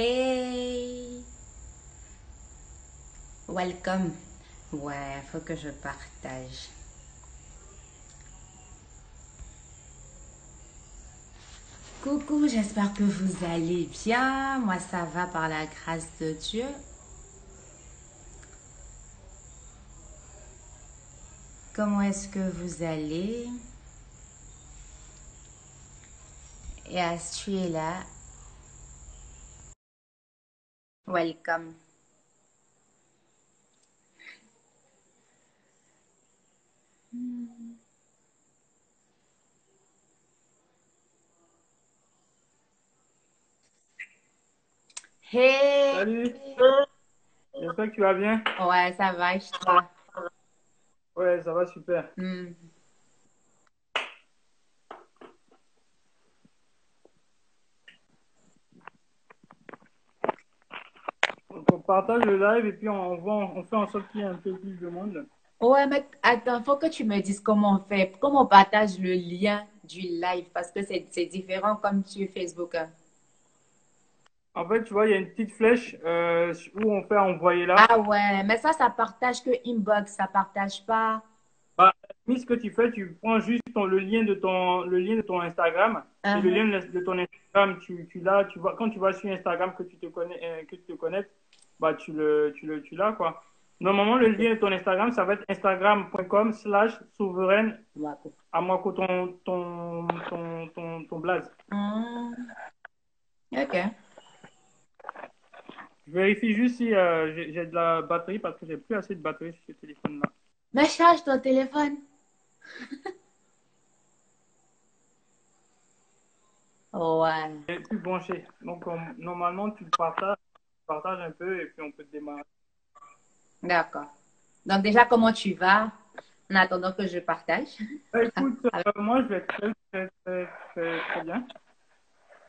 Hey! Welcome. Ouais, faut que je partage. Coucou, j'espère que vous allez bien. Moi, ça va par la grâce de Dieu. Comment est-ce que vous allez? Et as tu es là, welcome. Hey! Salut, j'espère que tu vas bien. Ouais, ça va, et toi? Ouais, ça va super. Hmm. Donc, on partage le live et puis on, voit, on fait en sorte qu'il y ait un peu plus de monde. Ouais, mais attends, faut que tu me dises comment on fait, comment on partage le lien du live, parce que c'est différent comme sur Facebook. hein. En fait, tu vois, il y a une petite flèche euh, où on fait envoyer là. Ah ouais, mais ça, ça partage que inbox, ça partage pas. Bah, ce que tu fais, tu prends juste ton- le lien de ton le lien de ton Instagram. Et le Uh-huh. lien de, de ton Instagram, tu, tu l'as, tu vois, quand tu vas sur Instagram que tu te connais, euh, que tu te connectes, bah tu le tu le tu l'as quoi. Normalement, le lien de ton Instagram, ça va être instagram.com slash souveraine à moi que ton ton ton ton, ton blaze. Hmm. Ok. Je vérifie juste si euh, j'ai j'ai de la batterie parce que j'ai plus assez de batterie sur ce téléphone-là. Mais charge ton téléphone. Ouais. J'ai plus branché. Donc on- normalement tu le partages, partages un peu et puis on peut démarrer. D'accord. Donc déjà, comment tu vas? En attendant que je partage? Bah, écoute, euh, moi je vais très très très très, très bien.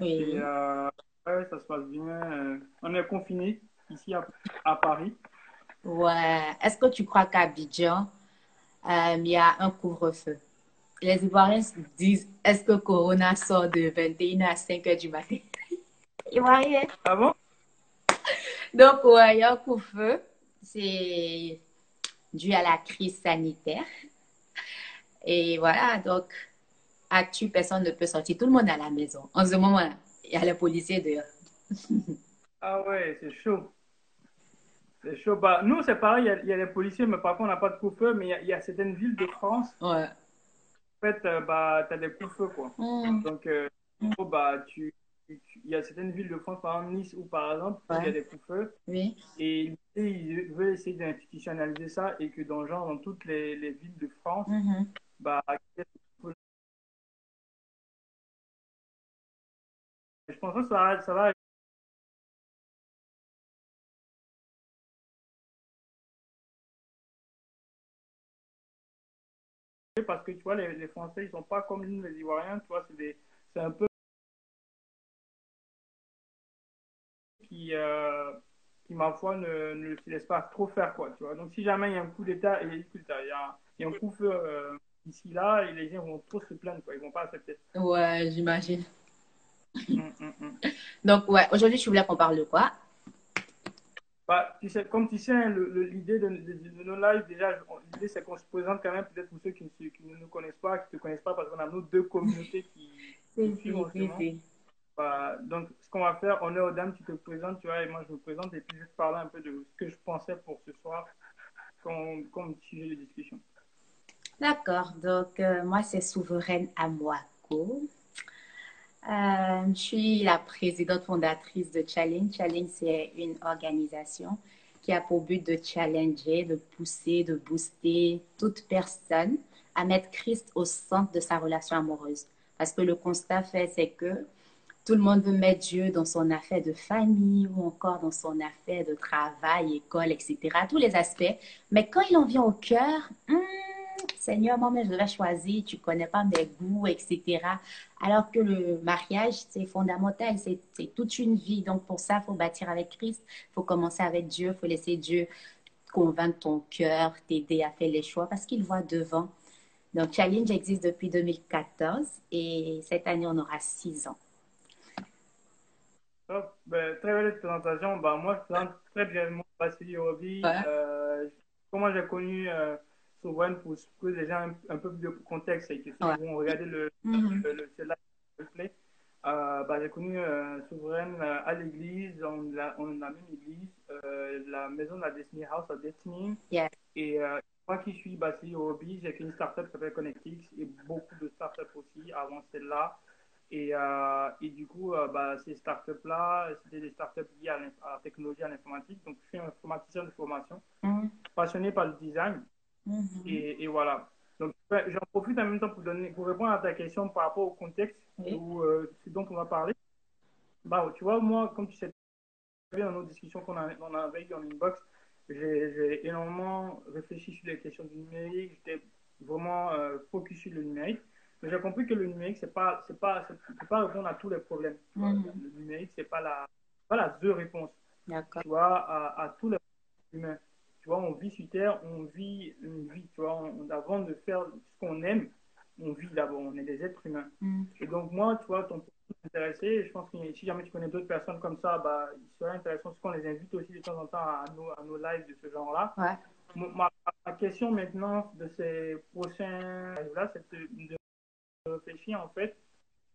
Et Oui. euh, ouais, ça se passe bien. euh, on est confinés ici à, à Paris. Ouais. Est-ce que tu crois qu'à Abidjan, euh, il y a un couvre-feu? Les Ivoiriens se disent, est-ce que Corona sort de 21h à 5h du matin? Ivoirien. Ah bon? Donc, ouais, il y a un couvre-feu. C'est dû à la crise sanitaire. Et voilà, donc, actu, personne ne peut sortir. Tout le monde est à la maison. En ce moment, il y a les policiers dehors. Ah ouais, c'est chaud. C'est chaud. Bah, nous, c'est pareil, il y a, il y a les policiers, mais par contre, on n'a pas de couvre-feu. Mais il y, a, il y a certaines villes de France, Ouais. en fait, euh, bah, tu as des couvre-feux, quoi. Hmm. Donc, euh, bah, tu- il y a certaines villes de France, par exemple Nice, où par exemple, il y a des couvre-feux. Oui. Et l'idée, ils veulent essayer d'institutionnaliser ça et que dans, genre, dans toutes les, les villes de France, Mhm. bah, je pense que ça va, ça va parce que tu vois, les, les Français, ils sont pas comme nous, les Ivoiriens, tu vois, c'est des, c'est un peu qui, euh, qui ma foi, ne, ne se laisse pas trop faire, quoi, tu vois. Donc, si jamais il y a un coup d'État, et il y a, il y a, il y a un coup de feu euh, ici, là, et les gens vont trop se plaindre, quoi, ils vont pas accepter. Ouais, j'imagine. Hum, hum, hum. Donc, ouais, aujourd'hui, tu voulais qu'on parle de quoi? Bah, tu sais, comme tu sais, l'idée de, de- de nos lives, déjà, l'idée c'est qu'on se présente quand même, peut-être pour ceux qui ne, qui nous connaissent pas, qui ne te connaissent pas, parce qu'on a nos deux communautés qui nous suivent donc, ce qu'on va faire, honneur aux dames, tu te présentes, tu vois, et moi je me présente, et puis je vais te parler un peu de ce que je pensais pour ce soir comme, comme sujet de discussion. D'accord, donc euh, moi c'est Souveraine Amwako. Euh, je suis la présidente fondatrice de Challenge. Challenge, c'est une organisation qui a pour but de challenger, de pousser, de booster toute personne à mettre Christ au centre de sa relation amoureuse. Parce que le constat fait, c'est que tout le monde veut mettre Dieu dans son affaire de famille ou encore dans son affaire de travail, école, etc. Tous les aspects. Mais quand il en vient au cœur, hmm, Seigneur, moi-même, je devais choisir, tu connais pas mes goûts, etc. Alors que le mariage, c'est fondamental, c'est toute une vie. Donc, pour ça, il faut bâtir avec Christ, il faut commencer avec Dieu, il faut laisser Dieu convaincre ton cœur, t'aider à faire les choix parce qu'il voit devant. Donc, Challenge existe depuis 2014 et cette année, on aura six ans. Ben, très belle présentation. Ben, moi, je présente très brièvement Vassili. Ouais. Euh, comment j'ai connu euh, Souveraine pour que les gens un, un, peu de contexte et que si ouais. vont regarder le, mm -hmm. le, le, le, le play, euh, bah, j'ai connu euh, Souveraine à l'église, on, la, on a même église, la maison de la Destiny House of Destiny. Yeah. Et moi qui suis Hobby, j'ai fait une startup qui s'appelle Connectix et beaucoup de startups aussi avant celle-là. Et, euh, et, du coup, bah, ces startups-là, c'était des startups liées à, à la technologie, à l'informatique. Donc, je suis un informaticien de formation, -hmm. passionné par le design. -hmm. et, et voilà. Donc, j'en profite en même temps pour, donner, pour répondre à ta question par rapport au contexte où, euh, ce dont on va parler. Bah, tu vois, moi, comme tu sais dans nos discussions qu'on a, on avait eues en inbox, j'ai énormément réfléchi sur les questions du numérique. J'étais vraiment euh, focus sur le numérique. Mais j'ai compris que le numérique, c'est pas, c'est pas, c'est pas répondre à tous les problèmes. Mm -hmm. Le numérique, c'est pas la, pas la the réponse. Tu vois, à, à tous les problèmes humains. Tu vois, on vit sur Terre, on vit une vie, tu vois, on, avant de faire ce qu'on aime, on vit d'abord, on est des êtres humains. Mm. Et donc, moi, tu vois, ton intéressé, je pense que si jamais tu connais d'autres personnes comme ça, bah, il serait intéressant qu'on les invite aussi de temps en temps à nos, à nos lives de ce genre-là. Ouais. Ma, ma, question maintenant de ces prochains lives-là, c'est de, de, réfléchir en fait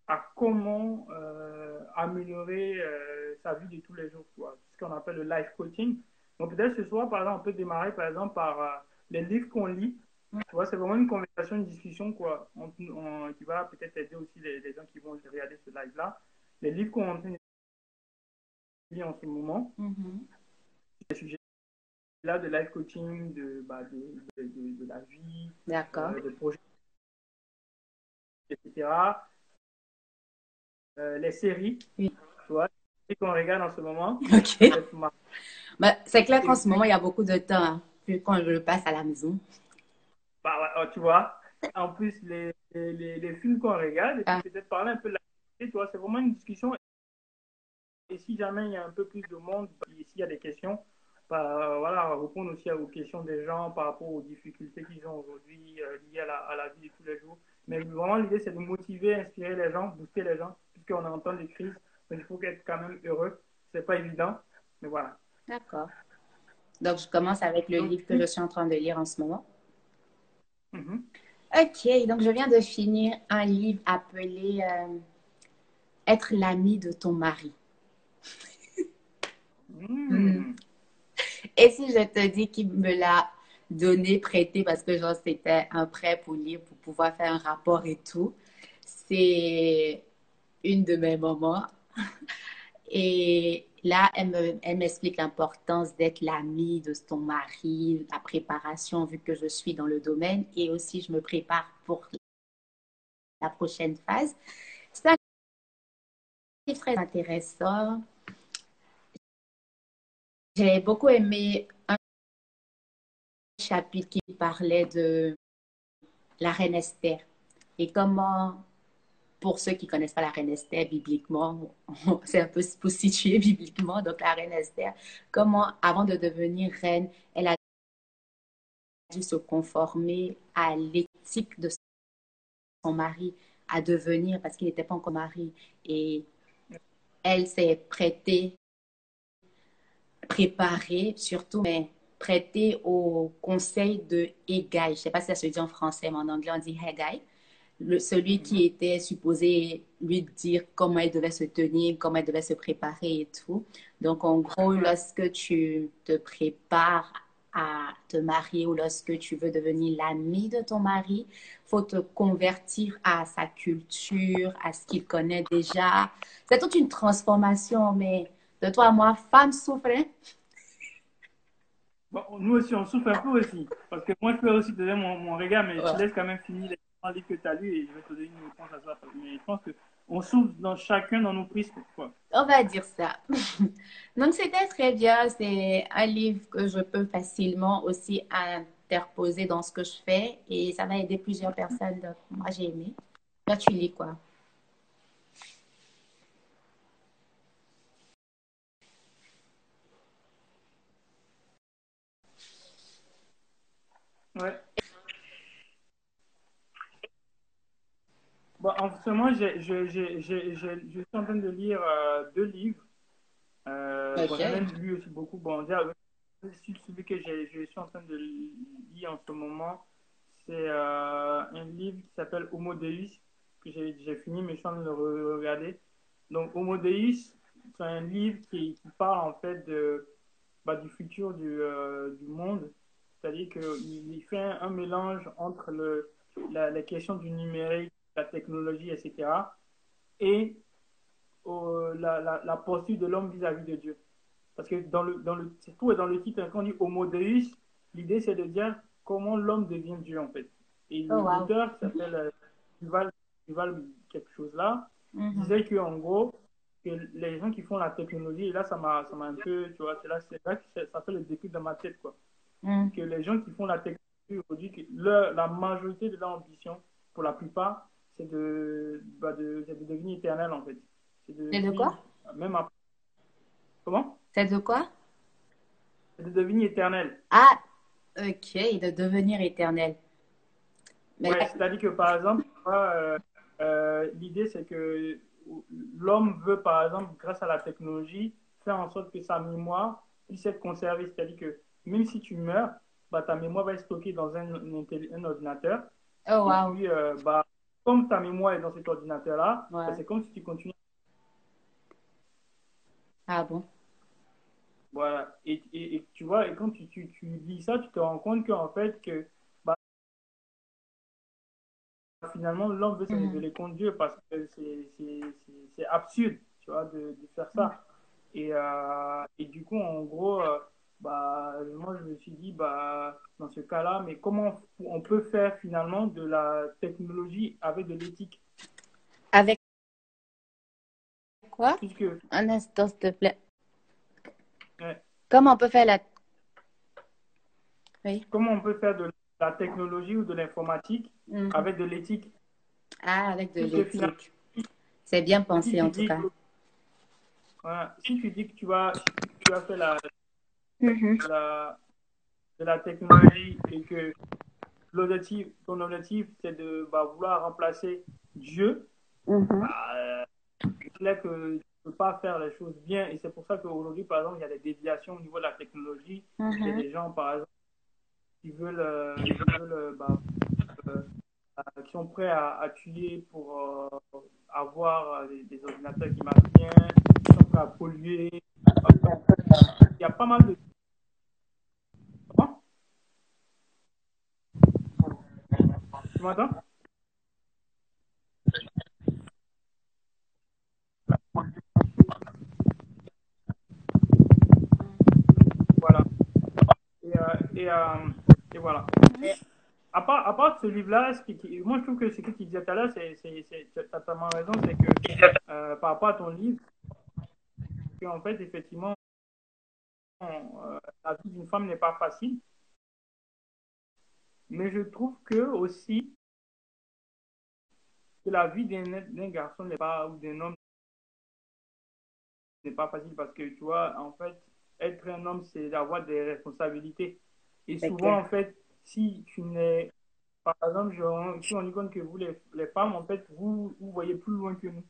à comment euh, améliorer euh, sa vie de tous les jours, quoi. ce qu'on appelle le life coaching. Donc peut-être ce soir, par exemple, on peut démarrer par exemple par euh, les livres qu'on lit. Tu vois, c'est vraiment une conversation, une discussion quoi, on, on, qui va peut-être aider aussi les, les, gens qui vont regarder ce live-là. Les livres qu'on lit en ce moment, mm -hmm. les sujets là de life coaching, de, bah, de, de, de, de la vie, de projets, etc. Euh, les séries, oui. tu vois, qu'on regarde en ce moment. Ok. Bah, c'est clair qu'en ce moment, il y a beaucoup de temps, hein, quand je le passe à la maison. Bah, ouais, tu vois, en plus, les, les, les films qu'on regarde, ah. peut-être parler un peu de la tu vois, c'est vraiment une discussion. Et si jamais il y a un peu plus de monde, s'il y a des questions, bah, voilà, répondre aussi aux questions des gens par rapport aux difficultés qu'ils ont aujourd'hui euh, liées à la, à la, vie de tous les jours. Mais vraiment, l'idée, c'est de motiver, inspirer les gens, booster les gens, puisqu'on est en temps de crise. Donc, il faut être quand même heureux. C'est pas évident, mais voilà. D'accord. Donc, je commence avec le donc, livre que je suis en train de lire en ce moment. Mm -hmm. Ok, donc je viens de finir un livre appelé euh, Être l'ami de ton mari. mm. Et si je te dis qu'il me l'a donné, prêté, parce que genre c'était un prêt pour lire, pour pouvoir faire un rapport et tout, c'est une de mes moments. Et là, elle m'explique elle l'importance d'être l'ami de ton mari, la préparation, vu que je suis dans le domaine, et aussi je me prépare pour la prochaine phase. C'est très intéressant. J'ai beaucoup aimé chapitre qui parlait de la reine Esther. Et comment pour ceux qui ne connaissent pas la reine Esther bibliquement, c'est un peu pour situer bibliquement, donc la reine Esther, comment avant de devenir reine, elle a dû se conformer à l'éthique de son mari à devenir, parce qu'il n'était pas encore mari, et elle s'est prêtée, préparée surtout, mais prêtée au conseil de Hegai. Je ne sais pas si ça se dit en français, mais en anglais on dit Hegai le, celui qui était supposé lui dire comment elle devait se tenir, comment elle devait se préparer et tout. Donc, en gros, lorsque tu te prépares à te marier ou lorsque tu veux devenir l'ami de ton mari, faut te convertir à sa culture, à ce qu'il connaît déjà. C'est toute une transformation, mais de toi à moi, femme souffre. Bon, nous aussi, on souffre un peu aussi. Parce que moi, je peux aussi te donner mon, mon regard, mais ouais. je laisse quand même finir les livre que tu as lu et je vais te donner une réponse à ça. Mais je pense qu'on souffre dans chacun dans nos prises. Quoi. On va dire ça. Donc, c'était très bien. C'est un livre que je peux facilement aussi interposer dans ce que je fais et ça va aider plusieurs personnes. Donc, moi, j'ai aimé. Là, tu lis quoi? Ouais. Bon, en ce moment, je, je, je, je, suis en train de lire euh, deux livres. Euh, Ok. bon, J'en ai lu aussi beaucoup. Bon, celui que je suis en train de lire en ce moment, c'est euh, un livre qui s'appelle Homo Deus, que j'ai j'ai fini, mais je suis en train de le re- regarder. Donc, Homo Deus, c'est un livre qui, qui parle en fait de, bah, du futur du, euh, du monde. C'est-à-dire qu'il il fait un, un mélange entre le, la, la question du numérique, la technologie, etc. et euh, la, la, la posture de l'homme vis-à-vis de Dieu. Parce que dans le, dans le, tout est dans le titre, quand on dit Homo Deus, l'idée c'est de dire comment l'homme devient Dieu en fait. Et Oh, wow. l'auteur qui s'appelle euh, Yuval, Yuval quelque chose là, Mhm. disait que en gros, que les gens qui font la technologie, et là ça m'a ça m'a un peu, tu vois, c'est là, c'est là que ça fait le déclic dans ma tête quoi. Mhm. Que les gens qui font la technologie aujourd'hui, la majorité de leur ambition, pour la plupart, c'est de, bah, de, de devenir éternel en fait. C'est de, de quoi? Même après. Comment? C'est de quoi? C'est de devenir éternel. Ah, ok, de devenir éternel. Mais Ouais, là- c'est-à-dire que par exemple, euh, euh, l'idée c'est que l'homme veut par exemple, grâce à la technologie, faire en sorte que sa mémoire puisse être conservée. C'est-à-dire que même si tu meurs, bah, ta mémoire va être stockée dans un, un intelli- un ordinateur. oh, Et wow. puis, euh, bah, comme ta mémoire est dans cet ordinateur-là, Ouais. bah, c'est comme si tu continues. Ah bon? Voilà. Et, et, et tu vois, et quand tu, tu, tu lis ça, tu te rends compte qu'en fait, que bah, finalement, l'homme veut se Mhm. révéler contre Dieu parce que c'est- absurde, tu vois, de, de faire ça. Et, euh, et du coup, en gros, euh, bah, moi, je me suis dit, bah, dans ce cas-là, mais comment on peut faire finalement de la technologie avec de l'éthique? Avec quoi? Puisque Un instant, s'il te plaît. Ouais. Comment on peut faire la... Oui. comment on peut faire de la technologie ou de l'informatique Mhm. avec de l'éthique? Ah, avec de l'éthique. C'est bien pensé en dis tout cas. voilà, si tu dis que tu vas, tu vas faire la, Mhm. la, de la technologie et que l'objectif, ton objectif, c'est de bah, vouloir remplacer Dieu, Mhm. bah, euh, c'est clair que tu ne peux pas faire les choses bien. Et c'est pour ça qu'aujourd'hui, par exemple, il y a des déviations au niveau de la technologie. Il y a Mhm. des gens, par exemple, qui veulent, euh, qui, veulent, euh, bah, euh, euh, qui sont prêts à, à tuer pour euh, avoir euh, des, des ordinateurs qui marchent bien, qui sont prêts à polluer. Il y a pas mal de. Comment Tu m'entends Voilà. Et, euh, euh, et voilà. À part, à part ce livre-là, moi je trouve que ce que tu disais tout à l'heure, tu as totalement raison, c'est que euh, par rapport à ton livre, en fait, effectivement, la vie d'une femme n'est pas facile. Mais je trouve que aussi que la vie d'un, garçon n'est pas, ou d'un homme n'est pas facile parce que tu vois, en fait, être un homme, c'est d'avoir des responsabilités. Et souvent, en fait, si tu n'es, par exemple, je, si on dit compte que vous, les, les femmes, en fait, vous, vous voyez plus loin que nous.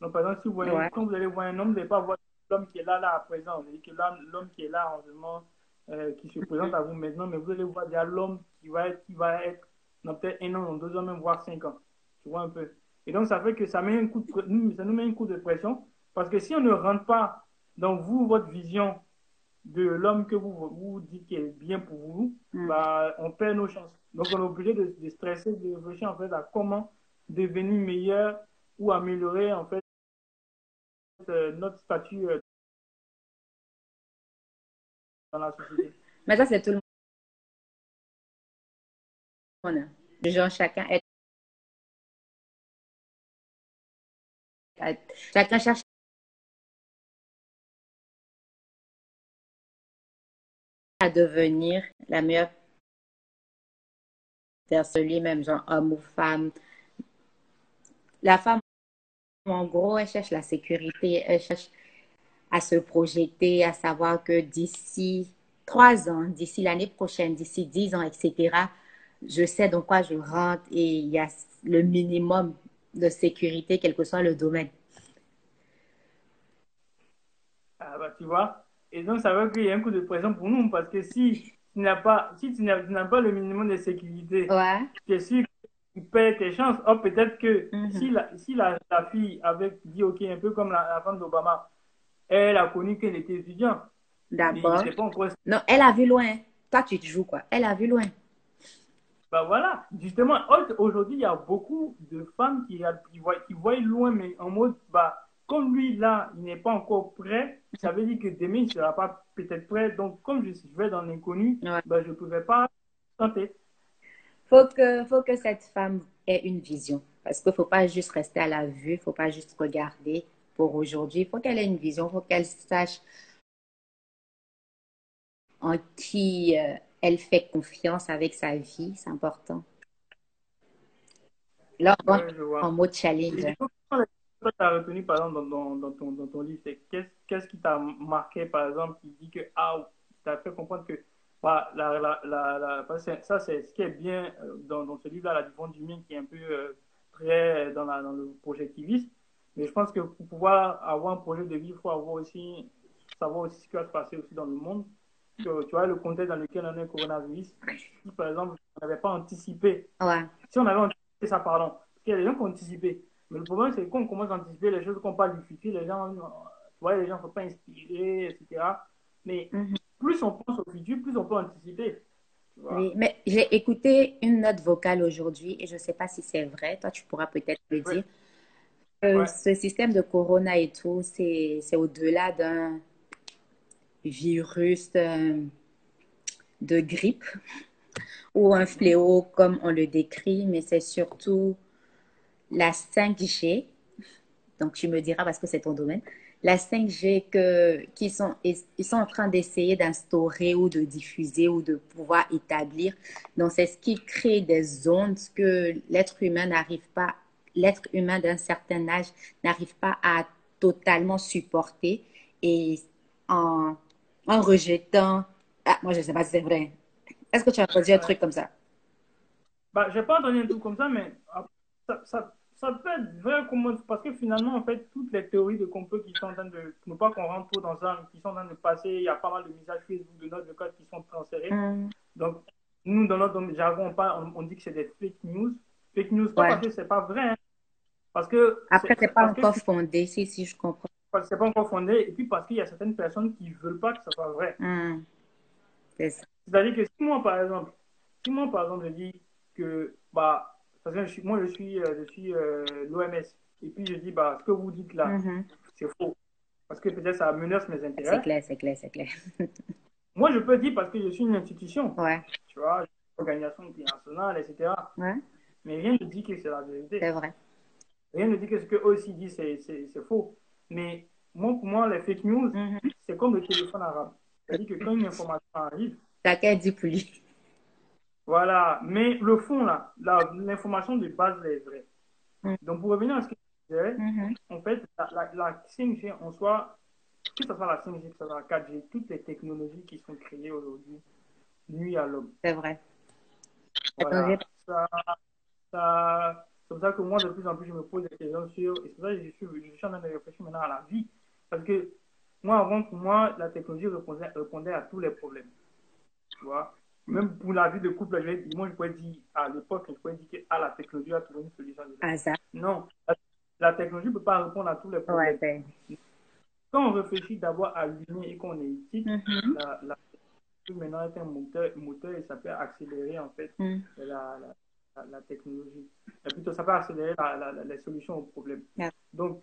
Donc, par exemple, si vous voyez, Ouais. quand vous allez voir un homme, vous n'allez pas voir l'homme qui est là, là, à présent. Vous allez que l'homme, l'homme qui est là, en ce moment, euh, qui se présente à vous maintenant, mais vous allez voir déjà l'homme qui va être, qui va être dans peut-être un an, dans deux ans, même voire cinq ans. Tu vois un peu. Et donc, ça fait que ça, met un coup de, ça nous met un coup de pression. Parce que si on ne rentre pas dans vous, votre vision de l'homme que vous vous dites qui est bien pour vous, Mm. bah, on perd nos chances. Donc, on est obligé de, de stresser, de réfléchir en fait à comment devenir meilleur ou améliorer en fait euh, notre statut euh, Mais ça, c'est tout le monde. Genre, chacun est... Chacun cherche à devenir la meilleure personne lui-même, genre homme ou femme. La femme, en gros, elle cherche la sécurité, elle cherche à se projeter, à savoir que d'ici trois ans, d'ici l'année prochaine, d'ici dix ans, etc., je sais dans quoi je rentre et il y a le minimum de sécurité, quel que soit le domaine. Euh, bah, tu vois. Et donc, ça veut qu'il y a un coup de pression pour nous parce que si tu n'as pas, si tu n'as pas le minimum de sécurité, ouais. tu es sûr que tu perds tes chances. Oh, peut-être que Mhm. si, la, si la, la fille avait dit OK, un peu comme la, la femme d'Obama, elle a connu qu'elle était étudiante. D'abord. Non, elle a vu loin. Toi, tu te joues quoi? Elle a vu loin. Bah voilà, justement, au- aujourd'hui, il y a beaucoup de femmes qui, qui, voient, qui voient loin, mais en mode, bah, comme lui, là, il n'est pas encore prêt, ça veut dire que demain, il ne sera pas peut-être prêt. Donc, comme je, je vais dans l'inconnu, Ouais. bah, je ne pouvais pas tenter. Faut que, faut que cette femme ait une vision. Parce qu'il ne faut pas juste rester à la vue, il ne faut pas juste regarder pour aujourd'hui. Il faut qu'elle ait une vision, il faut qu'elle sache en qui euh, elle fait confiance avec sa vie. C'est important. Là, on Ouais, en mode Et challenge. toi, tu as retenu, par exemple, dans, dans, dans ton, dans ton livre, c'est qu'est-ce qu'est-ce qui t'a marqué, par exemple, qui dit que, ah, t'a fait comprendre que, bah, la, la, la, la- parce que ça, c'est ce qui est bien euh, dans, ce livre-là, La Division du Mien, qui est un peu euh, très dans, dans le projectivisme. Mais je pense que pour pouvoir avoir un projet de vie, il faut avoir aussi, savoir aussi ce qui va se passer aussi dans le monde. Que, tu vois, le contexte dans lequel on est, le coronavirus. Si, par exemple, on n'avait pas anticipé Ouais. si on avait anticipé ça, pardon, parce qu'il y a des gens qui ont anticipé. Mais le problème, c'est que quand on commence à anticiper les choses qu'on parle du futur, les gens, tu vois, les gens ne sont pas inspirés, etc. Mais Mhm. plus on pense au futur, plus on peut anticiper. Oui, mais j'ai écouté une note vocale aujourd'hui et je ne sais pas si c'est vrai. Toi, tu pourras peut-être le dire. Euh, Ouais. Ce système de corona et tout, c'est, c'est au-delà d'un virus euh, de grippe ou un fléau comme on le décrit, mais c'est surtout la 5G. Donc, tu me diras parce que c'est ton domaine. La 5G que, qui sont, ils sont en train d'essayer d'instaurer ou de diffuser ou de pouvoir établir. Donc, c'est ce qui crée des ondes que l'être humain n'arrive pas, l'être humain d'un certain âge n'arrive pas à totalement supporter et en, en rejetant. Ah, moi, je ne sais pas si c'est vrai. Est-ce que tu as entendu un truc comme ça? Bah, j'ai pas entendu un truc comme ça, mais ah, ça, ça, ça peut être vrai comment, parce que finalement, en fait, toutes les théories de complot qui sont en train de, ne pas qu'on rentre trop dans ça, qui sont en train de passer, il y a pas mal de messages Facebook de notre code qui sont transférés. Hmm. Donc, nous, dans notre jargon, on, parle- on, on dit que c'est des fake news. Fake news, pas Ouais. parce que c'est pas vrai, hein. parce que Après, c'est pas que encore fondé, si, si je comprends. parce que c'est pas encore fondé, et puis parce qu'il y a certaines personnes qui veulent pas que ça soit vrai. C'est ça. C'est-à-dire que si moi, par exemple, si moi, par exemple, je dis que, bah, parce que je suis- moi, je suis, euh, je suis euh, l'OMS, et puis je dis, bah, ce que vous dites là, Mhm. c'est faux, parce que peut-être ça menace mes C'est intérêts. clair, c'est clair, c'est clair. Moi, je peux dire parce que je suis une institution, Ouais, tu vois, une organisation internationale, etc. ouais, Mais rien ne dit que c'est la vérité. c'est vrai. Rien ne dit que ce que eux aussi disent, c'est, faux. Mais moi, pour moi, les fake news, Mhm. c'est comme le téléphone arabe. C'est-à-dire que quand une information arrive, Chacun dit pour lui. voilà. Mais le fond, là, l'information de base, elle est vraie. Mhm. Donc, pour revenir à ce que je disais, Mhm. en fait, la, la, la 5G en soi, que ce soit la 5G, que ce soit la 4G, toutes les technologies qui sont créées aujourd'hui nuisent à l'homme. C'est vrai. Voilà. Ça, ça, c'est pour ça que moi, de plus en plus, je me pose des questions sur. Et c'est pour ça que je suis, je suis en train de réfléchir maintenant à la vie. Parce que moi, avant, pour moi, la technologie répondait, répondait à tous les problèmes. Tu vois? Même pour la vie de couple, je moi, je pourrais dire, à l'époque, je pourrais dire que ah, la technologie a trouvé une solution. Hasard. Non, la, la technologie ne peut pas répondre à tous les Ouais, problèmes. c'est. Quand on réfléchit d'abord à l'humain et qu'on est éthique, Mhm. la, la, maintenant est un moteur, moteur et ça peut accélérer en fait la, la, la, la technologie. Plutôt, ça peut accélérer la, la, la- les solutions aux problèmes. Yeah. Donc,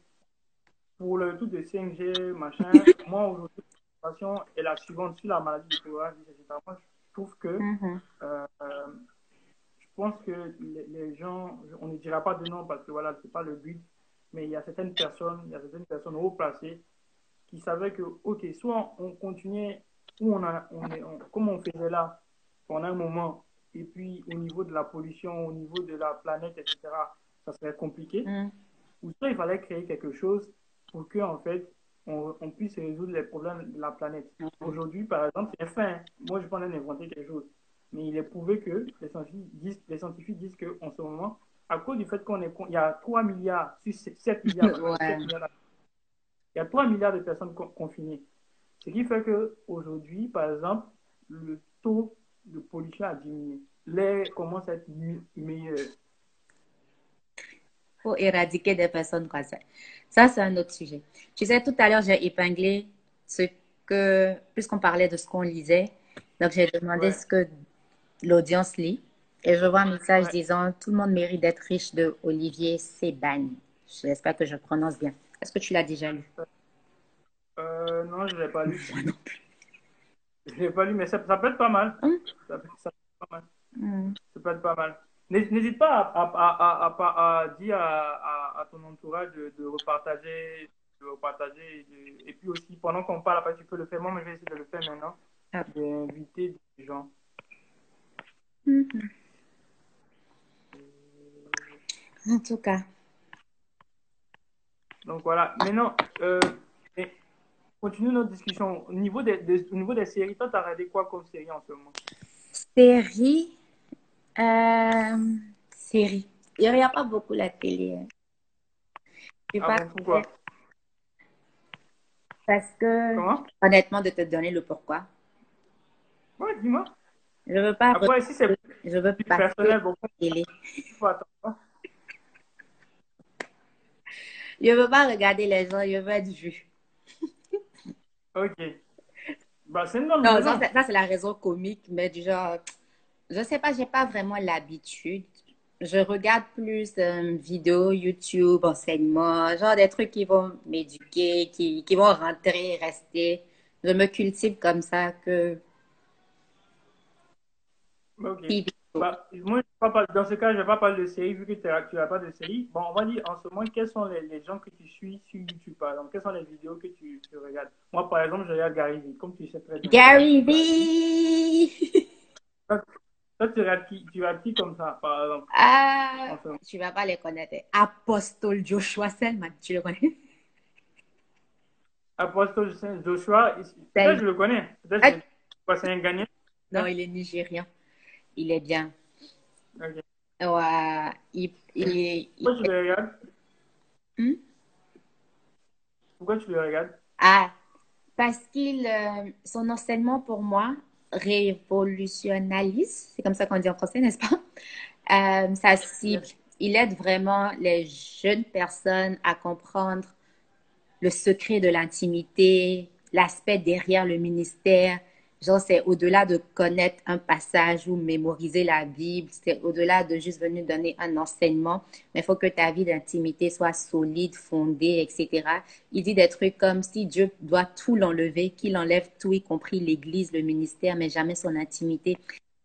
pour le tout de 5G, machin, moi aujourd'hui, la situation est la suivante sur la maladie du coronavirus, etc. Moi, je trouve que, Mhm. euh, euh, je pense que les, les gens, on ne dira pas de nom parce que voilà, c'est pas le but, mais il y a certaines personnes, il y a certaines personnes haut placées qui savaient que, ok, soit on continuait où on a, on est, on- comme on faisait là pendant un moment, et puis au niveau de la pollution, au niveau de la planète, etc., ça serait compliqué. Mhm. Ou soit il fallait créer quelque chose pour que, en fait, on, on puisse résoudre les problèmes de la planète. Aujourd'hui, par exemple, c'est fin. Moi, je pense d'inventer quelque chose. Mais il est prouvé que les scientifiques disent, les scientifiques disent qu'en ce moment, à cause du fait qu'on est, il y a 3 milliards, sur 7 milliards, Ouais. 7 milliards, il y a 3 milliards de personnes con- confinées. Ce qui fait qu'aujourd'hui, par exemple, le taux de pollution a diminué. L'air commence à être meilleur? Il faut éradiquer des personnes comme ça. Ça, c'est un autre sujet. Tu sais, tout à l'heure, j'ai épinglé ce que, puisqu'on parlait de ce qu'on lisait, donc j'ai demandé ce que l'audience lit. Et je vois un message disant Tout le monde mérite d'être riche de Olivier Sebane. J'espère que je prononce bien. Est-ce que tu l'as déjà lu? Euh, Non, je ne l'ai pas lu. Moi non plus. Je l'ai pas lu, mais ça, peut être pas mal. Hum? Ça, peut, être pas mal. Hum. Ça peut être pas mal. N'hésite pas à, à, à, à dire à, ton entourage de, repartager, de repartager. et puis aussi, pendant qu'on parle, après, tu peux le faire. Moi, je vais essayer de le faire maintenant. Ah. D'inviter des gens. Hum, en tout cas. Donc voilà. Maintenant, euh, continue notre discussion. Au niveau des, au niveau des séries, toi, tu as regardé quoi comme série en ce moment? Série euh, Série. Il n'y a pas beaucoup la télé. Hein. Ah pas pourquoi? Parce que, Comment? honnêtement, de te donner le pourquoi. Ouais, dis-moi. Je veux pas. Après, si c'est je veux pas personnel, bon, télé. faut attendre. Je veux pas regarder les gens, je veux être vu. Ok. Bah, c'est non, ça, ça c'est la raison comique, mais du genre, je sais pas, j'ai pas vraiment l'habitude. Je regarde plus euh, vidéos YouTube, enseignements, genre des trucs qui vont m'éduquer, qui, qui vont rentrer, rester. Je me cultive comme ça que. Ok. Bah, moi, dans ce cas, je ne vais pas parler de série vu que tu n'as pas de série. Bon, on va dire en ce moment, quels sont les, gens que tu suis sur YouTube, par exemple? Quelles sont les vidéos que tu, regardes? Moi, par exemple, je regarde Gary Vee, comme tu sais très bien. Gary Vee Toi, tu regardes qui, tu regardes qui comme ça, par exemple? Ah, tu ne vas pas les connaître. Apostole Joshua Selman, tu le connais? Apostole Joshua, peut-être je le connais. Peut-être que c'est un gagnant. Non, il est nigérian il est bien. Ouais, il, il, Pourquoi tu le regardes? Hmm? Pourquoi tu le regardes? Ah, parce qu'il, euh, son enseignement pour moi révolutionnalise, c'est comme ça qu'on dit en français, n'est-ce pas? Euh, Ça cible, il aide vraiment les jeunes personnes à comprendre le secret de l'intimité, l'aspect derrière le ministère, Genre, c'est au-delà de connaître un passage ou mémoriser la Bible, c'est au-delà de juste venir donner un enseignement, mais il faut que ta vie d'intimité soit solide, fondée, etc. Il dit des trucs comme si Dieu doit tout l'enlever, qu'il enlève tout, y compris l'Église, le ministère, mais jamais son intimité.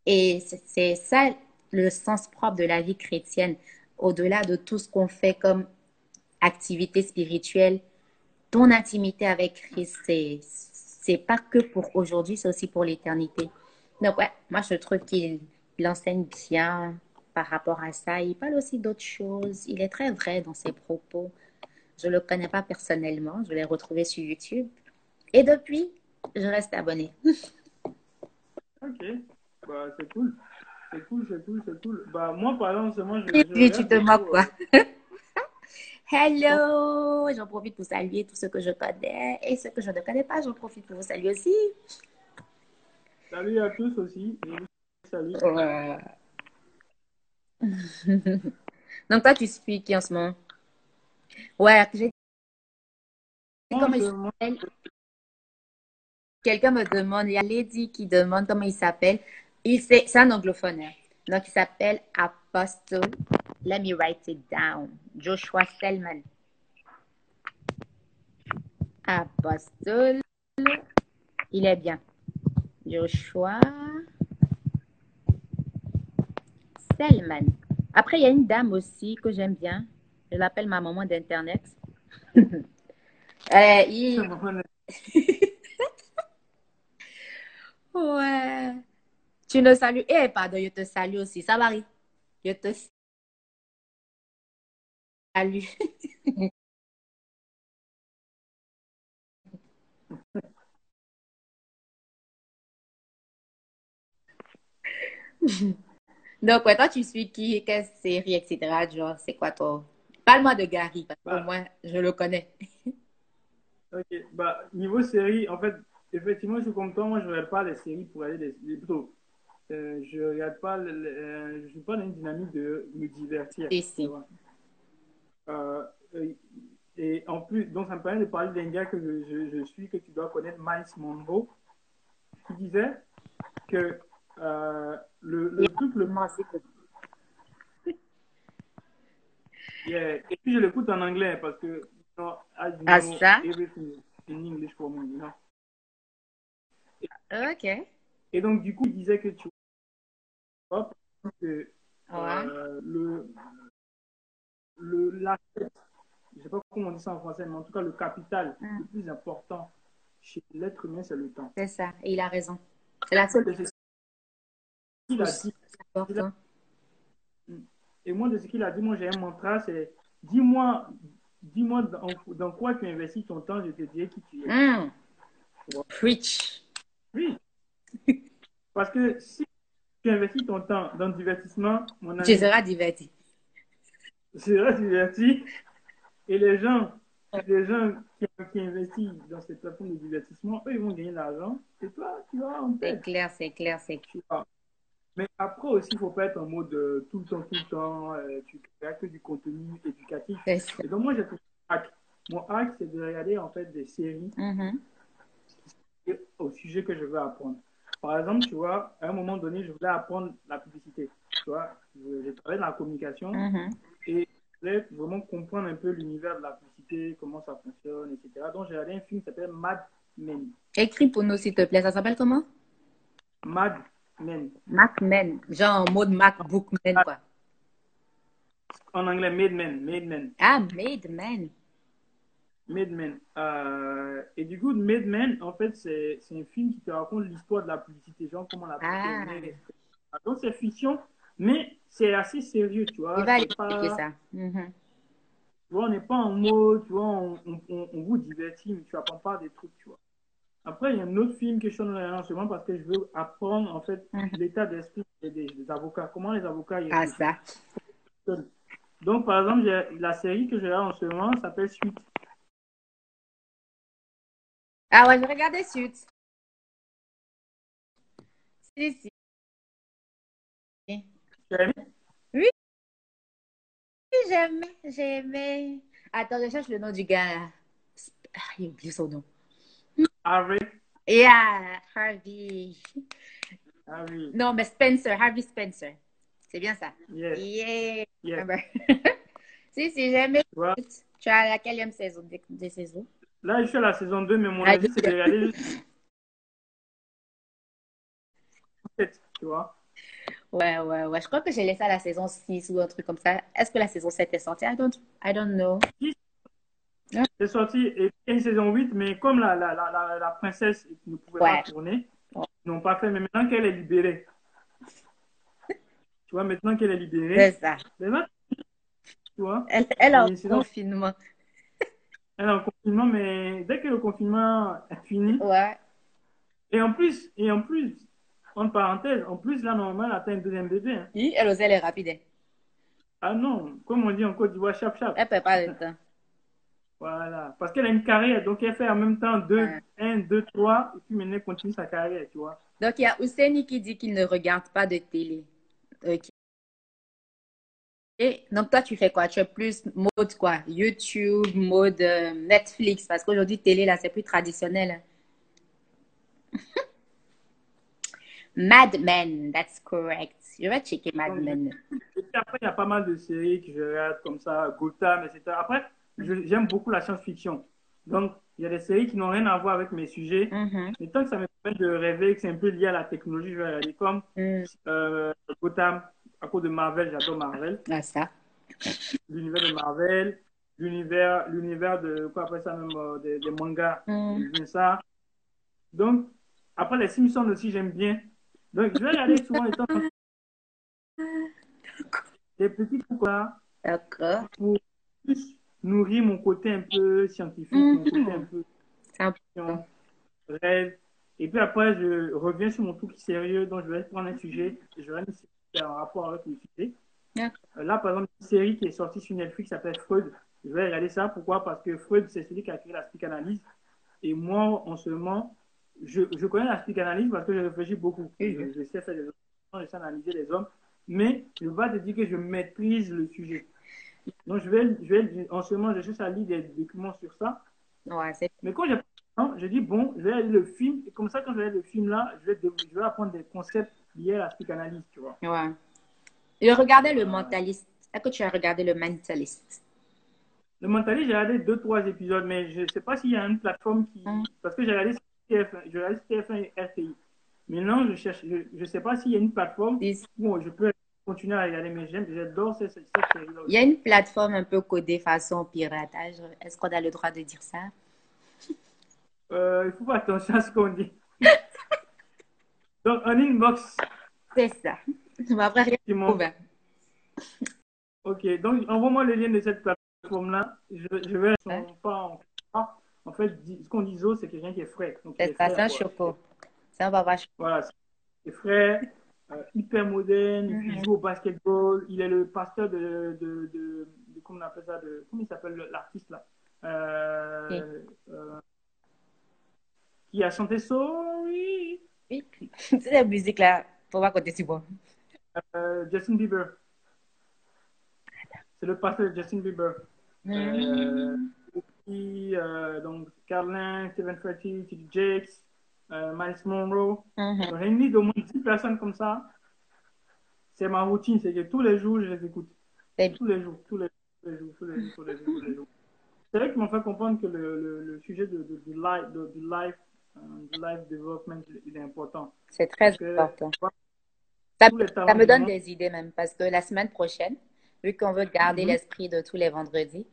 Et c'est ça le sens propre de la vie chrétienne. Au-delà de tout ce qu'on fait comme activité spirituelle, ton intimité avec Christ, c'est c'est pas que pour aujourd'hui, c'est aussi pour l'éternité. Donc, ouais, moi, je trouve qu'il enseigne bien par rapport à ça. Il parle aussi d'autres choses. Il est très vrai dans ses propos. Je ne le connais pas personnellement. Je l'ai retrouvé sur YouTube. Et depuis, je reste abonné. ok. Bah, c'est cool. C'est cool, c'est cool, c'est cool. Bah, moi, par exemple, moi, je. je tu te moques, quoi. Hello! J'en profite pour saluer tous ceux que je connais et ceux que je ne connais pas, j'en profite pour vous saluer aussi. Salut à tous aussi. Salut. Donc, toi, tu suis qui en ce moment? Ouais, j'ai comment il. Quelqu'un me demande, il y a Lady qui demande comment il s'appelle. C'est un anglophone. Hein. Donc, il s'appelle Apostle. Let me write it down. Joshua Selman. Apostle. Il est bien. Joshua Selman. Après, il y a une dame aussi que j'aime bien. Je l'appelle ma maman d'Internet. euh, il... ouais. Tu ne salues. Eh, pardon, je te salue aussi. Ça va, Je te salue. Donc, toi, tu suis qui, quelle série, etc. Genre, c'est quoi toi? Parle-moi de Gary, parce que bah. moi, je le connais. ok, bah, niveau série, en fait, effectivement, je suis comme toi, moi, je ne regarde pas les séries pour aller les plutôt, euh, je regarde pas, le- euh, je suis pas dans une dynamique de me divertir. Si. Euh, et, en plus, donc ça me permet de parler d'un gars que je, je- je suis, que tu dois connaître, Miles Monroe, qui disait que le, le truc le Moi aussi, Yeah. Et puis je l'écoute en anglais parce que, you know, Ah, know, ça? everything in English for me, you know. Ok. Et donc, du coup, il disait que tu que Ouais? euh, le, le, la je sais pas comment on dit ça en français, mais en tout cas, le capital Mm. le plus important chez l'être humain, c'est le temps. C'est ça. Et il a raison. C'est la seule Et a dit. Et moi, de ce qu'il a dit, moi, j'ai un mantra, c'est dis-moi, dis-moi dans, dans quoi tu investis ton temps, je te dirai qui tu es. Mm. Ouais. Preach. Oui. Parce que si tu investis ton temps dans le divertissement, mon ami, Tu seras diverti. tu seras diverti. Et les gens, les gens qui, qui investissent dans cette plateforme de divertissement, eux, ils vont gagner de l'argent. Et toi, tu vas en C'est clair, c'est clair, c'est clair. Mais après aussi, il ne faut pas être en mode euh, tout le temps, tout le temps. euh, tu fais que du contenu éducatif. Et donc, moi, j'ai trouvé un hack. Mon hack, c'est de regarder en fait des séries Mhm. au sujet que je veux apprendre. Par exemple, tu vois, à un moment donné, je voulais apprendre la publicité. Tu vois, je, je travaille dans la communication Mhm. et je voulais vraiment comprendre un peu l'univers de la publicité, comment ça fonctionne, etc. Donc, j'ai regardé un film qui s'appelle Mad Men. Écris pour nous, s'il te plaît. Ça s'appelle comment? Mad Men. Macman. Genre en mode MacBookman, quoi. En anglais, Made Men. Made Men. Ah, Made Man. Made Men. Euh, et du coup, Made Men, en fait, c'est un film qui te raconte l'histoire de la publicité, genre comment la publicité Ah. Donc, c'est fiction, mais c'est assez sérieux, tu vois. Il va expliquer pas- ça. Mhm. Tu vois, on n'est pas en mode, tu vois, on, on, on- on vous divertit, mais tu apprends pas des trucs, tu vois. Après, il y a un autre film que je suis en ce moment parce que je veux apprendre, en fait, Mhm. l'état d'esprit des, avocats. Comment les avocats ils Ah, ça. Donc, par exemple, j'ai- la série que je regarde en ce moment s'appelle Suite. Ah ouais, je regardais Suits. Si, as aimé J'aimais, j'aimais. Attends, je cherche le nom du gars. là. Ah, j'ai oublié son nom. Harvey. Yeah, Harvey. Oui. Non, mais Spencer, Harvey Spencer. C'est bien ça. Yes. Yeah. yes. Ah ben. si, si, j'aimais. Tu as la quatrième saison des, des saisons? Là, je suis à la saison 2, mais mon avis, c'est de regarder juste. Tu vois Ouais, ouais, ouais. Je crois que j'ai laissé à la saison 6 ou un truc comme ça. Est-ce que la saison 7 est sortie? I don't, I don't know. C'est sorti, et a saison 8, mais comme la, la, la, princesse ne pouvait Ouais. pas tourner, ils n'ont pas fait. Mais maintenant qu'elle est libérée, tu vois, maintenant qu'elle est libérée, C'est ça. tu vois, Elle, elle est en Et sinon- confinement. Elle est en confinement, mais dès que le confinement est fini, Ouais. et en plus, et en plus, entre parenthèses, en plus, là, normalement, elle atteint un deuxième bébé. hein. Oui, elle elle est rapide. hein. Ah non, comme on dit en Côte d'Ivoire, chap chap. Elle pas le temps. Voilà. Parce qu'elle a une carrière, donc elle fait en même temps deux, Ouais. un, deux, trois, et puis maintenant elle continue sa carrière, tu vois. Donc, il y a Ousseini qui dit qu'il ne regarde pas de télé. Ok. Et donc, toi, tu fais quoi? Tu es plus mode quoi? YouTube, mode euh, Netflix, parce qu'aujourd'hui, télé, là, c'est plus traditionnel. Mad Men, that's correct. Je vais checker Mad Men. Et après, il y a pas mal de séries que je regarde comme ça, Gotham, etc. Après, j'aime beaucoup la science-fiction. Donc, il y a des séries qui n'ont rien à voir avec mes sujets. Mhm. Mais tant que ça me permet de rêver, que c'est un peu lié à la technologie, je vais regarder comme Mm. euh, Gotham, à cause de Marvel, j'adore Marvel. Ah, ça. L'univers de Marvel, l'univers l'univers de, quoi après ça même, euh, des, des mangas, Mm. ça. Donc, après les Simpsons aussi, j'aime bien. Donc, je vais regarder souvent les temps des petits trucs là D'accord. pour plus nourrir mon côté un peu scientifique, mon Mhm. côté un peu rêve. Et puis après, je reviens sur mon truc sérieux, donc je vais prendre un sujet et je vais essayer faire un rapport avec le sujet. Euh, Là, par exemple, une série qui est sortie sur Netflix qui s'appelle Freud. Je vais regarder ça. Pourquoi? Parce que Freud, c'est celui qui a créé la psychanalyse. Et moi, en ce moment, je, je connais la psychanalyse parce que je réfléchis beaucoup. Je, je sais faire des je sais analyser les hommes, mais je ne vais pas te dire que je maîtrise le sujet. Donc, je vais, je vais en ce moment, je cherche à lire des documents sur ça. Ouais, Mais quand j'ai je dis, bon, je vais lire le film, et comme ça, quand je vais lire le film là, je vais, je vais apprendre des concepts liés à la psychanalyse, tu vois. Ouais. Je regardais le mentaliste. Est-ce que tu as regardé le mentaliste? Le mentaliste, j'ai regardé deux, trois épisodes, mais je ne sais pas s'il y a une plateforme qui. Mm. Parce que j'ai regardé TF1, j'ai regardé TF1 et RTI. Maintenant, je cherche, je ne sais pas s'il y a une plateforme Dis- où je peux continuer à regarder, mais j'aime, j'adore cette, cette série-là. Il y a une plateforme un peu codée façon piratage. Est-ce qu'on a le droit de dire ça? Euh, il faut faire attention à ce qu'on dit. Donc, en inbox, C'est ça. Tu m'as rien. Ok, donc envoie-moi le lien de cette plateforme-là. Je, je vais pas en, en fait, ce qu'on dit c'est quelqu'un qui est frais. C'est est ça, c'est un choco. Ça, on va voir. Voilà, c'est frais, euh, hyper moderne, Mhm. il joue au basketball, il est le pasteur de, de, de, de- comment on appelle ça, de, comment il s'appelle le- l'artiste là? Euh, Qui? euh, Qui a chanté Sorry Oui. C'est la musique là. Faut voir côté si bon. Euh, Justin Bieber. C'est le pasteur de Justin Bieber. Euh, Qui, euh, donc, Carlin, Stephen Furtick, T.D. Jakes, euh, Miles Monroe. Mhm. Donc, Réunir d'au moins 10 personnes comme ça, c'est ma routine. C'est que tous les jours, je les écoute. Tous les jours, tous les jours, tous les jours, tous les jours, tous les jours. C'est vrai qui m'ont fait comprendre que le, le, le sujet de, de, du life, de, euh, du life development, il est important. C'est très que, important. Ça, me donne des idées même parce que la semaine prochaine, vu qu'on veut garder Mhm. l'esprit de tous les vendredis,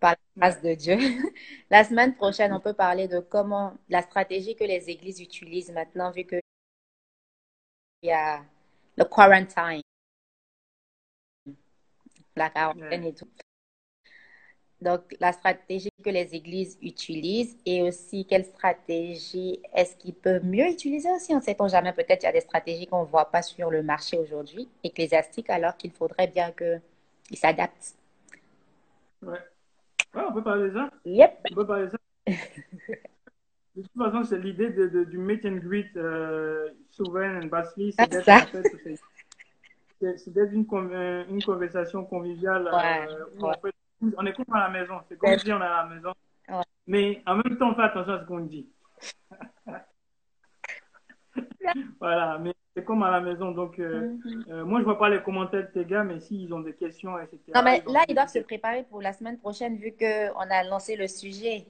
par la grâce de Dieu, la semaine prochaine, on peut parler de comment la stratégie que les églises utilisent maintenant, vu qu'il y a le quarantine, la quarantaine et tout. Donc, la stratégie que les églises utilisent et aussi quelle stratégie est-ce qu'ils peuvent mieux utiliser aussi. On ne sait-on jamais, peut-être il y a des stratégies qu'on ne voit pas sur le marché aujourd'hui, ecclésiastique, alors qu'il faudrait bien qu'ils s'adaptent. Ouais. Ouais, on peut parler de ça. Yep. On peut parler de ça. De toute façon, c'est l'idée de, de- du meet and greet euh, souverain and Basli, c'est Ah, d'être ça. en fait, c'est- d'être une, euh, une conversation conviviale. euh, Ouais, où ouais. en fait, on est comme à la maison. C'est comme si on est à la maison. Ouais. Mais en même temps, on fait attention à ce qu'on dit. voilà, mais c'est comme à la maison. Donc, euh, Mhm. euh, moi, je vois pas les commentaires de tes gars, mais s'ils ont des questions, etc. Non, mais là, ils doivent se préparer pour la semaine prochaine, vu qu'on a lancé le sujet.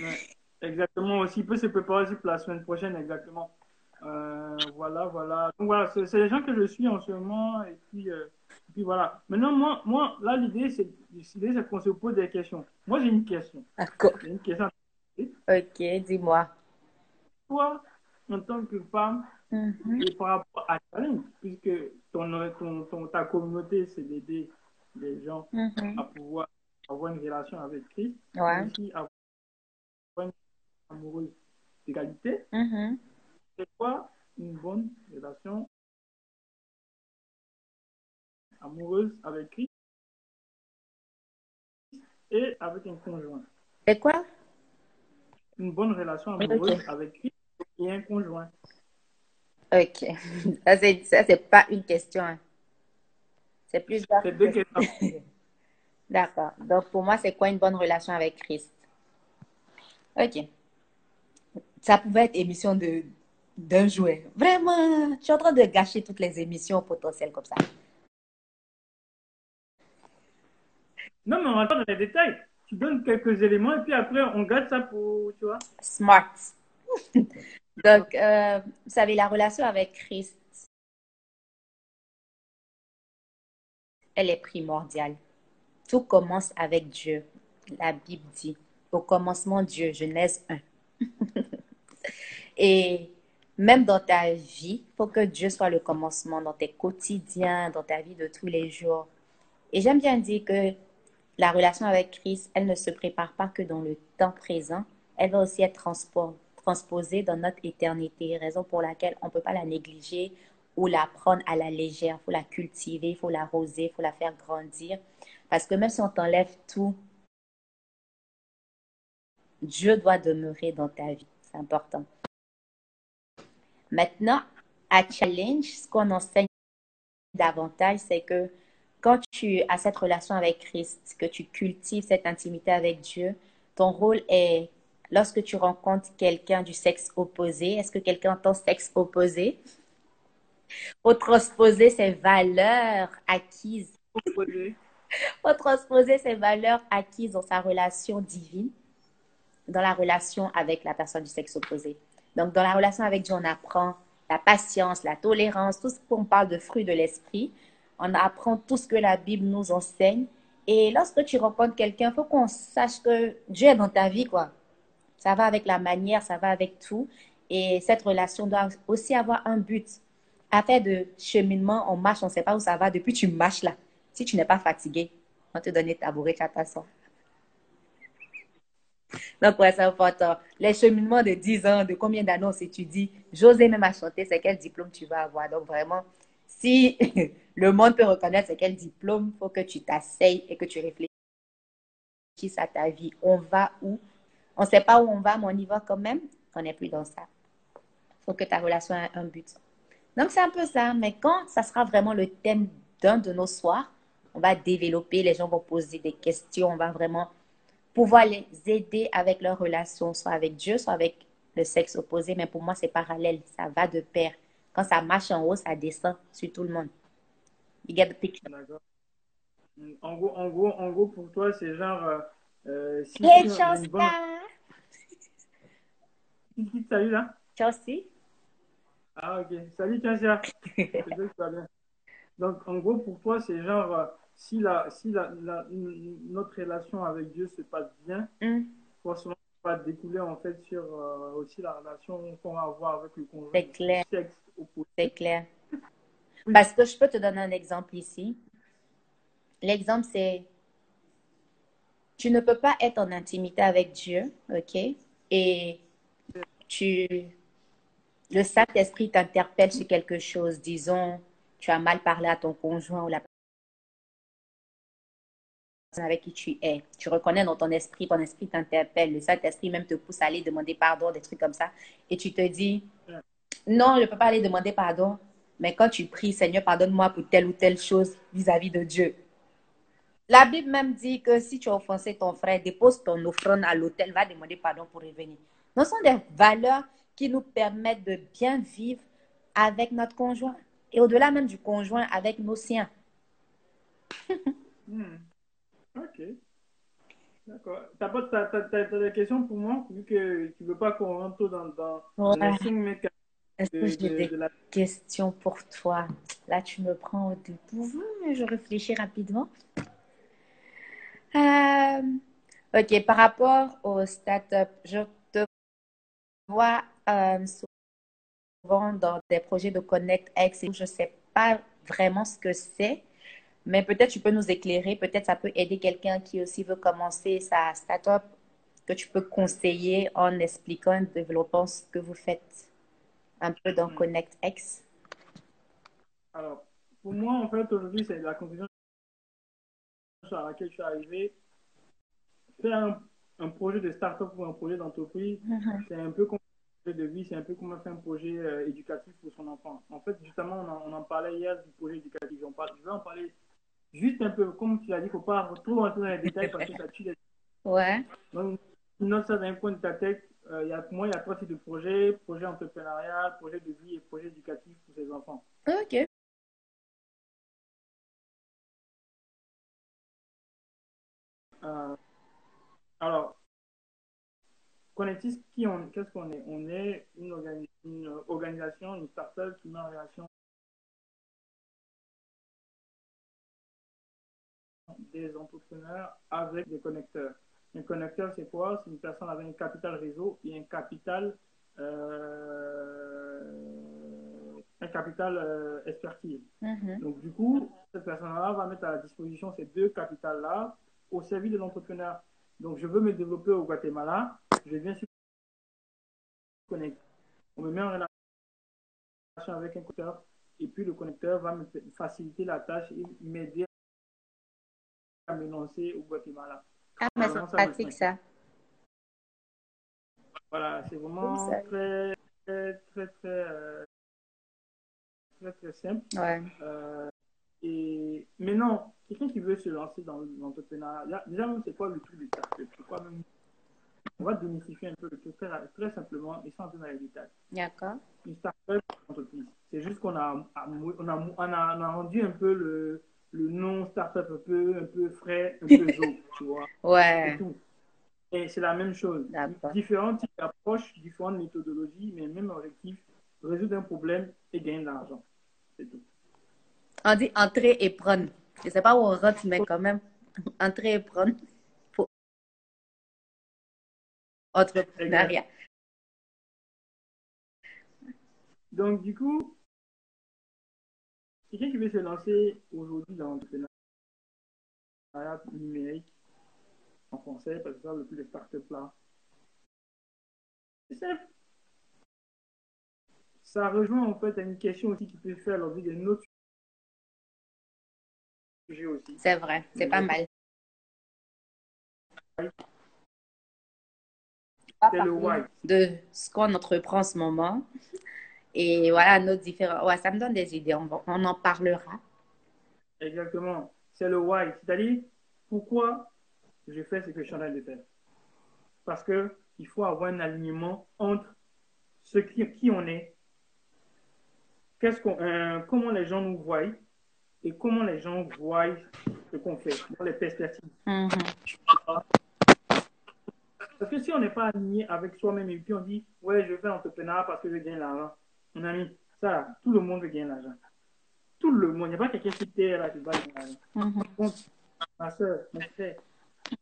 Ouais, exactement aussi. Il peut se préparer aussi pour la semaine prochaine, exactement. Euh, voilà, voilà. Donc voilà, c'est les gens que je suis en ce moment. Et puis, euh, puis voilà. Maintenant, moi, moi là, l'idée, c'est l'idée, c'est qu'on se pose des questions. Moi, j'ai une question. D'accord. J'ai une question. Ok, dis-moi. Toi, en tant que femme, Mhm. et par rapport à Challenge, puisque ton, ton, ton- ta communauté, c'est d'aider les gens Mhm. à pouvoir avoir une relation avec Christ, Ouais. aussi avoir une amoureuse d'égalité. Mhm. c'est quoi une bonne relation amoureuse avec Christ et avec un conjoint C'est quoi? Une bonne relation amoureuse avec Christ et un conjoint. Ok. Ça, c'est, ça, c'est pas une question. hein. C'est plusieurs C'est deux questions. D'accord. Donc, pour moi, c'est quoi une bonne relation avec Christ? Ok. Ça pouvait être émission de, d'un jouet. Vraiment, tu es en train de gâcher toutes les émissions potentielles comme ça. Non, mais on pas dans les détails. Tu donnes quelques éléments et puis après, on garde ça pour, tu vois. Smart. Donc, euh, vous savez, la relation avec Christ, elle est primordiale. Tout commence avec Dieu. La Bible dit, au commencement Dieu, Genèse 1. Et même dans ta vie, il faut que Dieu soit le commencement dans tes quotidiens, dans ta vie de tous les jours. Et j'aime bien dire que la relation avec Christ, elle ne se prépare pas que dans le temps présent, elle va aussi être transpo- transposée dans notre éternité, raison pour laquelle on ne peut pas la négliger ou la prendre à la légère. Il faut la cultiver, il faut l'arroser, il faut la faire grandir. Parce que même si on t'enlève tout, Dieu doit demeurer dans ta vie. c'est important. Maintenant, à Challenge, ce qu'on enseigne davantage, c'est que quand tu as cette relation avec Christ, que tu cultives cette intimité avec Dieu, ton rôle est, lorsque tu rencontres quelqu'un du sexe opposé, est-ce que quelqu'un entend sexe opposé? Au transposer ses valeurs acquises. Au transposer ses valeurs acquises dans sa relation divine, dans la relation avec la personne du sexe opposé. Donc, dans la relation avec Dieu, on apprend la patience, la tolérance, tout ce qu'on parle de fruits de l'esprit. On apprend tout ce que la Bible nous enseigne. Et lorsque tu rencontres quelqu'un, il faut qu'on sache que Dieu est dans ta vie, quoi. Ça va avec la manière, ça va avec tout. Et cette relation doit aussi avoir un but. Afin de cheminement, on marche, on ne sait pas où ça va. Depuis, tu marches là. Si tu n'es pas fatigué, on te donne ta bourrée, ta donc, ouais, c'est important. Les cheminements de 10 ans, de combien d'années on s'étudie, j'osais même à c'est quel diplôme tu vas avoir? Donc, vraiment, si le monde peut reconnaître c'est quel diplôme, il faut que tu t'asseyes et que tu réfléchisses à ta vie. On va où? On ne sait pas où on va, mais on y va quand même. On n'est plus dans ça. Il faut que ta relation ait un but. Donc, c'est un peu ça. Mais quand ça sera vraiment le thème d'un de nos soirs, on va développer, les gens vont poser des questions, on va vraiment pouvoir les aider avec leur relation, soit avec Dieu, soit avec le sexe opposé. Mais pour moi, c'est parallèle, ça va de pair. Quand ça marche en haut, ça descend sur tout le monde. You get the picture. En gros, en gros, en gros, pour toi, c'est genre. Euh, euh si hey, Chelsea! Bonne... Salut là? Chelsea. Ah, ok. Salut, Chelsea. Donc, en gros, pour toi, c'est genre. Euh, si, la, si la, notre relation avec Dieu se passe bien, mm. Va découler en fait sur euh, aussi la relation qu'on va avoir avec le conjoint. C'est clair. C'est clair. Parce que je peux te donner un exemple ici. L'exemple, c'est tu ne peux pas être en intimité avec Dieu, OK? Et tu, le Saint-Esprit t'interpelle sur quelque chose. Disons, tu as mal parlé à ton conjoint ou la avec qui tu es. Tu reconnais dans ton esprit, ton esprit t'interpelle, le Saint-Esprit même te pousse à aller demander pardon, des trucs comme ça. Et tu te dis, non, je ne peux pas aller demander pardon. Mais quand tu pries, Seigneur, pardonne-moi pour telle ou telle chose vis-à-vis de Dieu. La Bible même dit que si tu as offensé ton frère, dépose ton offrande à l'autel, va demander pardon pour revenir. Ce sont des valeurs qui nous permettent de bien vivre avec notre conjoint. Et au-delà même du conjoint, avec nos siens. Hmm. Ok. D'accord. T'as pas t'as, des questions pour moi, vu que tu veux pas qu'on rentre dans, dans, ouais. Est-ce que j'ai des questions pour toi? Là, tu me prends au dépourvu, mais je réfléchis rapidement. Euh, ok, par rapport au startup, je te vois euh, souvent dans des projets de Connect X. Je ne sais pas vraiment ce que c'est. Mais peut-être tu peux nous éclairer, peut-être ça peut aider quelqu'un qui aussi veut commencer sa start-up, que tu peux conseiller en expliquant, en développant ce que vous faites un peu dans hmm. Connect X. Alors, pour moi, en fait, aujourd'hui, c'est la conclusion à laquelle je suis arrivé. Faire un, projet de start-up ou un projet d'entreprise, mm-hmm. c'est un peu comme un projet de vie, c'est un peu comme un projet euh, éducatif pour son enfant. En fait, justement, on en, parlait hier du projet éducatif. On parle, je vais en parler juste un peu, comme tu as dit, il ne faut pas trop rentrer dans les détails parce que ça tue les. Ouais. Donc, note ça dans un coin de ta tête. Euh, y a, pour moi, il y a trois types de projets projet entrepreneurial, projet de vie et projet éducatif pour ses enfants. Ok. Euh, alors, Connectis, qui on, qu'est-ce qu'on est? On est une, une organisation, une start-up qui met en relation des entrepreneurs avec des connecteurs. Un connecteur, c'est quoi? C'est une personne avec un capital réseau et un capital, euh, un capital euh, expertise. Mm-hmm. Donc, du coup, cette personne-là va mettre à la disposition ces deux capitales-là au service de l'entrepreneur. Donc, je veux me développer au Guatemala, je viens sur connecter. On me met en relation avec un connecteur et puis le connecteur va me faciliter la tâche et m'aider lancer au Guatemala. Ah, mais c'est pratique ça. Voilà, c'est vraiment très, très, très, très, euh, très, très simple. Ouais. Euh, et, mais non, quelqu'un qui veut se lancer dans l'entrepreneuriat, déjà, c'est quoi le truc du start-up C'est quoi même? On va démystifier un peu le truc très, très simplement et sans dans les détails. D'accord. Une start-up, entreprise. C'est juste qu'on a, on a, on a, on a rendu un peu le, le nom start-up un peu, un peu frais, un peu zo, tu vois. Ouais. Tout. Et c'est la même chose. D'accord. Différentes types d'approches, différentes méthodologies, mais même objectif, résoudre un problème et gagner de l'argent. C'est tout. On dit entrer et prendre. Je sais pas où on rentre, mais quand même, entrer et prendre pour entrepreneuriat. Donc, du coup, quelqu'un qui veut se lancer aujourd'hui dans l'entrepreneuriat numérique en français, parce que ça, le plus les startups là? Ça rejoint en fait à une question aussi qui peut faire l'objet d'un autre sujet aussi. C'est vrai, c'est pas mal. C'est le why. De ce qu'on entreprend en ce moment. Et voilà, nos différents. Ouais, ça me donne des idées. On, va- on en parlera. Exactement. C'est le why. C'est-à-dire, pourquoi je fais ce que je suis en train de faire? Parce que il faut avoir un alignement entre ce qui, qui on est, qu'est-ce qu'on, euh, comment les gens nous voient et comment les gens voient ce qu'on fait, dans les perspectives. Mhm. Parce que si on n'est pas aligné avec soi-même et puis on dit, ouais, je fais l'entrepreneuriat parce que je gagne l'argent, mon ami, ça, tout le monde veut gagner l'argent. Tout le monde. Il n'y a pas quelqu'un qui t'est là qui va gagner l'argent. Mhm. Donc, ma soeur, mon frère,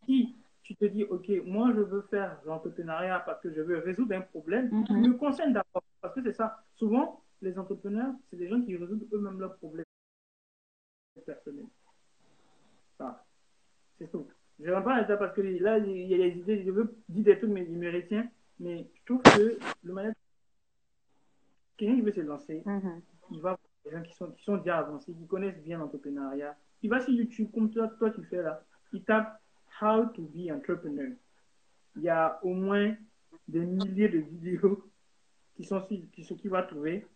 si tu te dis, OK, moi, je veux faire l'entrepreneuriat parce que je veux résoudre un problème, Mhm. qui me concerne d'abord. Parce que c'est ça. Souvent, les entrepreneurs, c'est des gens qui résolvent eux-mêmes leurs problèmes personnels. Ça, c'est tout. Je ne pas là parce que là, il y a des idées, je veux dire des trucs, mais je me retiens. Mais je trouve que le manière quelqu'un qui veut se lancer, Mhm. il va voir des gens qui sont, qui sont déjà avancés, qui connaissent bien l'entrepreneuriat. Il va sur YouTube, comme toi, toi tu fais là. Il tape How to be entrepreneur. Il y a au moins des milliers de vidéos qui sont sur- qui sont qu'il va trouver.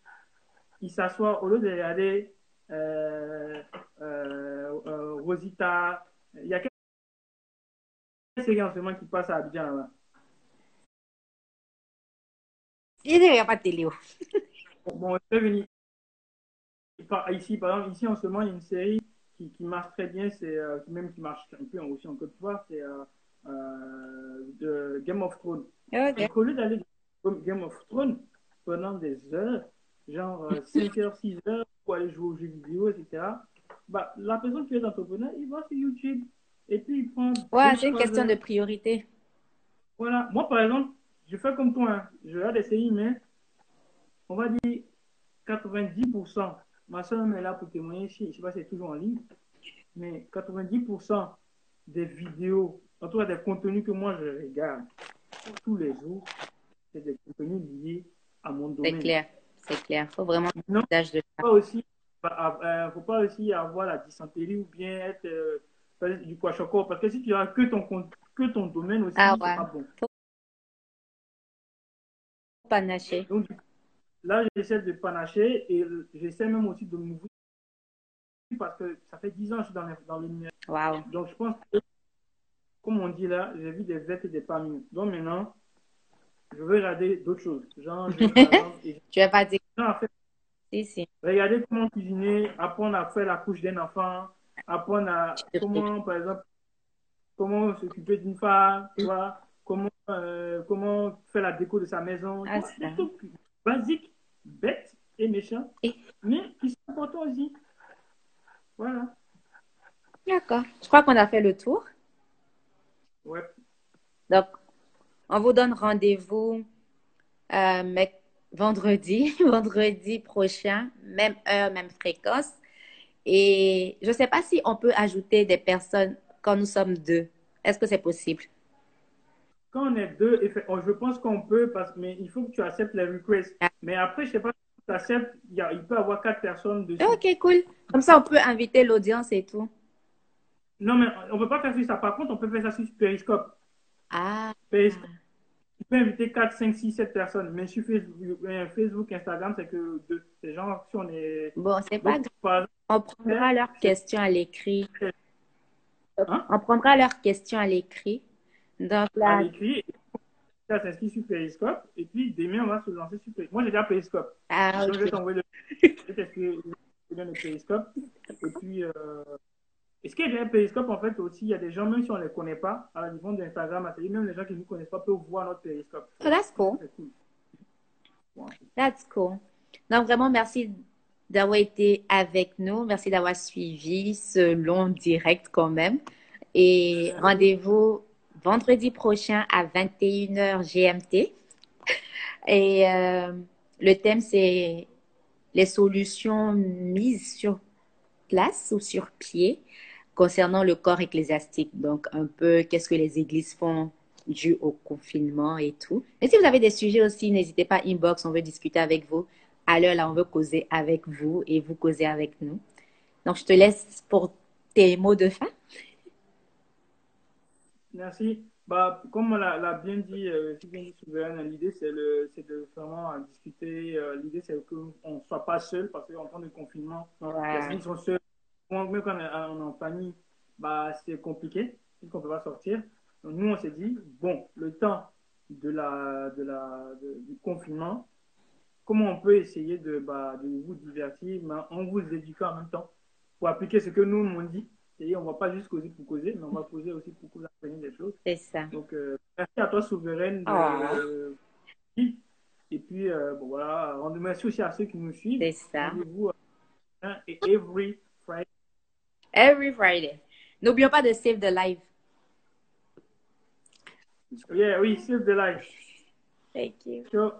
Il s'assoit au lieu de regarder euh, euh, euh, Rosita. Il y a quelques séries en ce moment qui passent à Abidjan là. Il n'y a pas de télé. Bon, Ici, par exemple, ici en ce moment, il y a une série qui, qui marche très bien, c'est euh, même qui marche un peu aussi en Côte d'Ivoire, c'est euh, euh, de Game of Thrones. Ok. Donc, au lieu d'aller Game of Thrones pendant des heures, genre 5 heures, 6 heures, pour aller jouer aux jeux vidéo, etc., bah, la personne qui est entrepreneur, il va sur YouTube et puis il prend. Ouais, c'est une question de priorité. Voilà. Moi, par exemple, je fais comme toi. hein. Je regarde séries, mais on va dire 90%. Ma soeur est là pour témoigner. Je ne sais pas si c'est toujours en ligne. Mais 90% des vidéos, en tout cas des contenus que moi je regarde tous les jours, c'est des contenus liés à mon C'est domaine. clair. C'est clair. faut vraiment Non. un usage de Faut pas aussi, euh, faut pas aussi avoir la dysenterie ou bien être euh, du kwashiorkor. Parce que si tu as que ton, que ton domaine aussi, Ah c'est ouais. pas bon. Panaché. Donc, là, j'essaie de panacher et j'essaie même aussi de m'ouvrir parce que ça fait 10 ans que je suis dans, le- dans le numérique. Waouh. Donc, je pense que, comme on dit là, j'ai vu des vertes et des pas. Donc, maintenant, je veux regarder d'autres choses. Genre, je, et- Tu vas pas dire fait, si, si. regarder comment cuisiner, apprendre à faire la couche d'un enfant, apprendre à comment, par exemple, comment s'occuper d'une femme, tu vois, euh, comment faire la déco de sa maison? Ah, des trucs basiques, bêtes et méchants, Et- mais qui sont importants aussi. Voilà. D'accord. Je crois qu'on a fait le tour. Ouais. Donc, on vous donne rendez-vous euh, vendredi, vendredi prochain, même heure, même fréquence. Et je ne sais pas si on peut ajouter des personnes quand nous sommes deux. Est-ce que c'est possible? Quand on est deux, oh, je pense qu'on peut, parce, mais il faut que tu acceptes les requests. Ah. Mais après, je sais pas si tu acceptes, il, y a- il peut y avoir quatre personnes dessus. Ok, cool. Comme ça, on peut inviter l'audience et tout. Non, mais on peut pas faire sur ça. Par contre, on peut faire ça sur Periscope. Ah, Periscope, peux inviter 4, 5, 6, 7 personnes. Mais sur Facebook, euh, Facebook Instagram, c'est que. Ces gens, si on est. Bon, c'est pas grave. On prendra leurs questions à l'écrit. Hein? On prendra leurs questions à l'écrit. Donc, là. À l'écrit. Ça s'inscrit sur Periscope. Et puis, demain, on va se lancer sur Periscope. Moi, j'ai déjà Periscope. Ah, Donc, je vais t'envoyer le. le Periscope. Et puis. Euh... Et ce qui est bien Periscope, en fait, aussi, il y a des gens, même si on ne les connaît pas, à niveau d'Instagram, même les gens qui ne nous connaissent pas peuvent voir notre Periscope. So that's cool. That's cool. Donc, vraiment, merci d'avoir été avec nous. Merci d'avoir suivi ce long direct quand même. Et rendez-vous vendredi prochain à 21h GMT. Et euh, le thème, c'est les solutions mises sur place ou sur pied concernant le corps ecclésiastique. Donc, un peu qu'est-ce que les églises font dû au confinement et tout. Mais si vous avez des sujets aussi, n'hésitez pas, inbox, on veut discuter avec vous. À l'heure, là, on veut causer avec vous et vous causer avec nous. Donc, je te laisse pour tes mots de fin. Merci. Bah, comme on l'a bien dit, euh, l'idée c'est de vraiment discuter. Euh, l'idée c'est qu'on ne soit pas seul parce qu'en temps de confinement, ouais. les sont seuls même quand on est en famille, bah, c'est compliqué, puisqu'on ne peut pas sortir. Donc, nous, on s'est dit, bon, le temps de la, de la, du confinement, comment on peut essayer de, bah, de vous divertir, mais en vous éduquant en même temps, pour appliquer ce que nous, on dit. Et on ne va pas juste causer pour causer, mais on va causer aussi pour vous apprendre des choses. C'est ça. Donc, euh, merci à toi, Souveraine. De, oh. et puis, euh, bon, voilà, rendez merci aussi à ceux qui nous suivent. C'est ça. Rendez-vous euh, et every Friday Every Friday. N'oublions pas de save the live. Yeah, oui, save the live. Thank you. Sure.